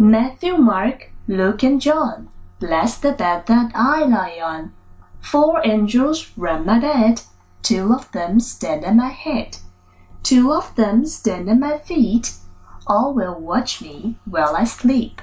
Matthew, Mark, Luke, and John, bless the bed that I lie on. Four angels round my bed, two of them stand at my head, two of them stand at my feet. All will watch me while I sleep.